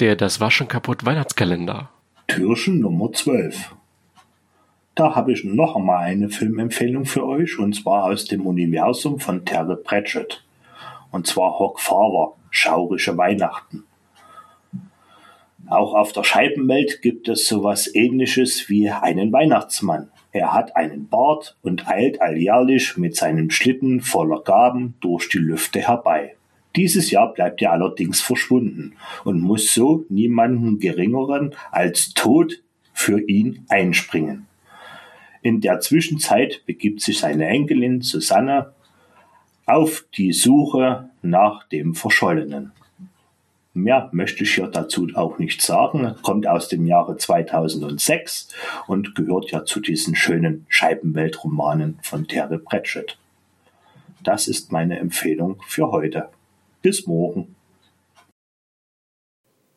Der Das Waschen kaputt Weihnachtskalender. Türchen Nummer 12. Da habe ich noch einmal eine Filmempfehlung für euch und zwar aus dem Universum von Terry Pratchett. Und zwar Hock Father, Schaurische Weihnachten. Auch auf der Scheibenwelt gibt es sowas ähnliches wie einen Weihnachtsmann. Er hat einen Bart und eilt alljährlich mit seinem Schlitten voller Gaben durch die Lüfte herbei. Dieses Jahr bleibt er allerdings verschwunden und muss so niemanden geringeren als Tod für ihn einspringen. In der Zwischenzeit begibt sich seine Enkelin Susanne auf die Suche nach dem Verschollenen. Mehr möchte ich hier dazu auch nicht sagen. Kommt aus dem Jahre 2006 und gehört ja zu diesen schönen Scheibenweltromanen von Terry Pratchett. Das ist meine Empfehlung für heute. Bis morgen.